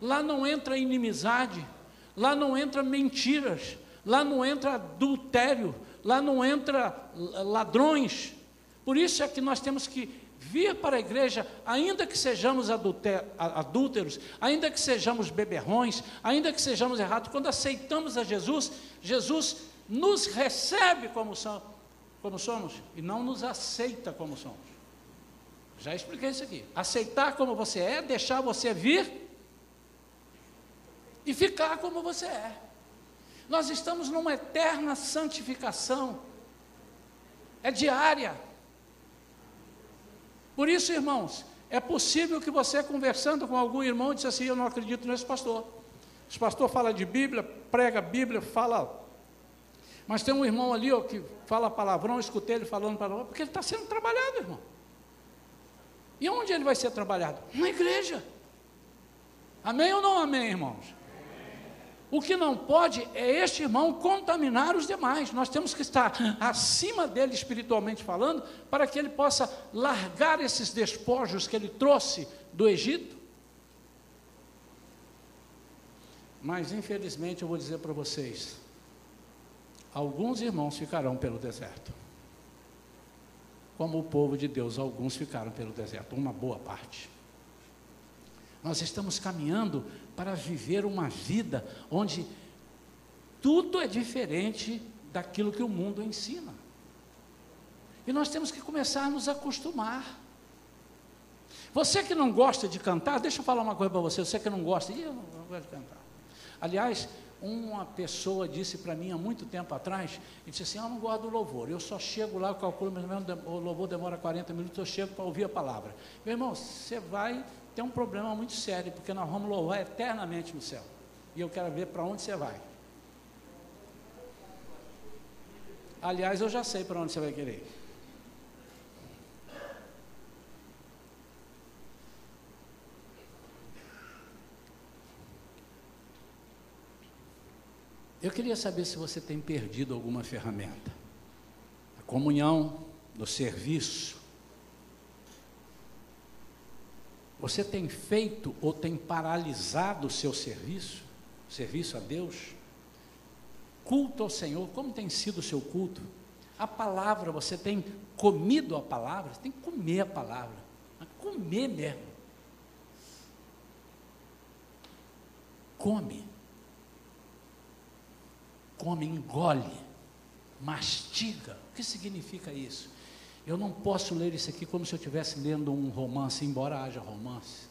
lá não entra inimizade, Lá não entra mentiras, lá não entra adultério, lá não entra ladrões. Por isso é que nós temos que vir para a igreja, ainda que sejamos adúlteros, ainda que sejamos beberrões, ainda que sejamos errados, quando aceitamos a Jesus, Jesus nos recebe como, são, como somos e não nos aceita como somos. Já expliquei isso aqui. Aceitar como você é, deixar você vir e ficar como você é. Nós estamos numa eterna santificação, é diária. Por isso, irmãos, é possível que você, conversando com algum irmão, disse assim: Eu não acredito nesse pastor. Esse pastor fala de Bíblia, prega a Bíblia, fala. Mas tem um irmão ali ó, que fala palavrão, escutei ele falando palavrão, porque ele está sendo trabalhado, irmão. E onde ele vai ser trabalhado? Na igreja. Amém ou não amém, irmãos? O que não pode é este irmão contaminar os demais. Nós temos que estar acima dele espiritualmente falando, para que ele possa largar esses despojos que ele trouxe do Egito. Mas infelizmente eu vou dizer para vocês: alguns irmãos ficarão pelo deserto. Como o povo de Deus, alguns ficaram pelo deserto, uma boa parte. Nós estamos caminhando para viver uma vida onde tudo é diferente daquilo que o mundo ensina. E nós temos que começar a nos acostumar. Você que não gosta de cantar, deixa eu falar uma coisa para você, você que não gosta, eu não, gosto de cantar. Aliás, uma pessoa disse para mim há muito tempo atrás, e disse assim, eu não gosto do louvor, eu só chego lá, eu calculo mais ou menos, o louvor demora 40 minutos, eu chego para ouvir a palavra. Meu irmão, você vai tem um problema muito sério, porque nós vamos louvar eternamente no céu. E eu quero ver para onde você vai. Aliás, eu já sei para onde você vai querer. Eu queria saber se você tem perdido alguma ferramenta. A comunhão, do serviço, Você tem feito ou tem paralisado o seu serviço, serviço a Deus? Culto ao Senhor, como tem sido o seu culto? A palavra, você tem comido a palavra? Você tem que comer a palavra, comer mesmo. Come. Come, engole, mastiga. O que significa isso? Eu não posso ler isso aqui como se eu estivesse lendo um romance, embora haja romance,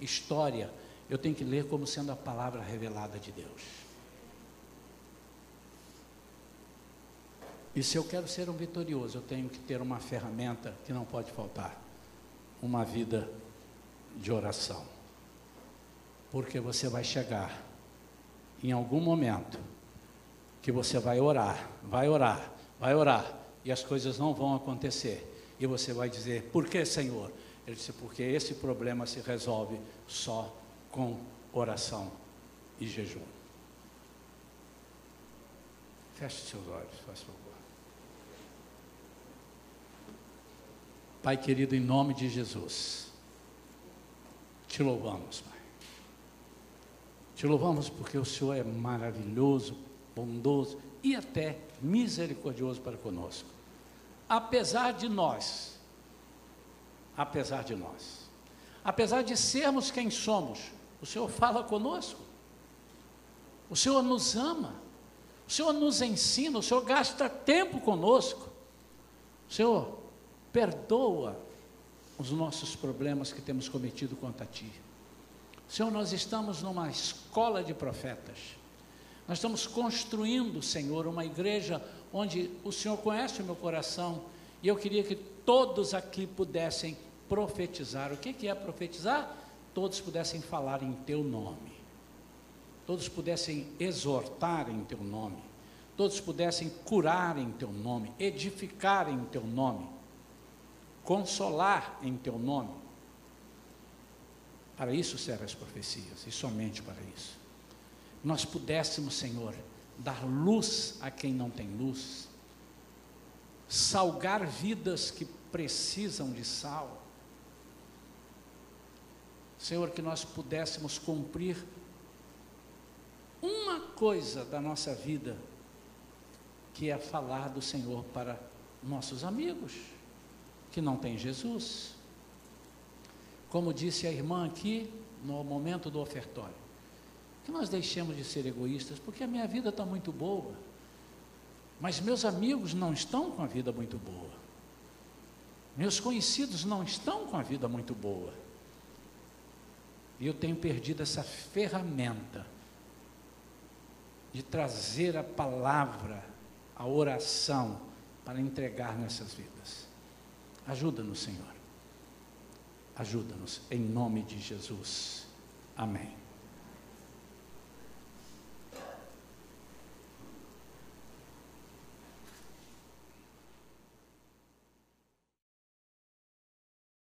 história. Eu tenho que ler como sendo a palavra revelada de Deus. E se eu quero ser um vitorioso, eu tenho que ter uma ferramenta que não pode faltar: uma vida de oração. Porque você vai chegar em algum momento que você vai orar, vai orar, vai orar, e as coisas não vão acontecer. E você vai dizer: Por que, Senhor? Ele disse: Porque esse problema se resolve só com oração e jejum. Feche seus olhos, faz favor. Pai querido, em nome de Jesus, te louvamos, Pai. Te louvamos porque o Senhor é maravilhoso, bondoso e até misericordioso para conosco. Apesar de nós, apesar de nós, apesar de sermos quem somos, o Senhor fala conosco. O Senhor nos ama. O Senhor nos ensina, o Senhor gasta tempo conosco. O Senhor perdoa os nossos problemas que temos cometido contra ti. Senhor, nós estamos numa escola de profetas. Nós estamos construindo, Senhor, uma igreja onde o Senhor conhece o meu coração e eu queria que todos aqui pudessem profetizar. O que, é profetizar? Todos pudessem falar em teu nome, todos pudessem exortar em teu nome, todos pudessem curar em teu nome, edificar em teu nome, consolar em teu nome. Para isso servem as profecias, e somente para isso. Nós pudéssemos, Senhor, dar luz a quem não tem luz, salgar vidas que precisam de sal. Senhor, que nós pudéssemos cumprir uma coisa da nossa vida, que é falar do Senhor para nossos amigos que não têm Jesus. Como disse a irmã aqui no momento do ofertório, que nós deixemos de ser egoístas, porque a minha vida está muito boa, mas meus amigos não estão com a vida muito boa, meus conhecidos não estão com a vida muito boa, e eu tenho perdido essa ferramenta de trazer a palavra, a oração, para entregar nessas vidas. Ajuda-nos, Senhor. Ajuda-nos, em nome de Jesus. Amém.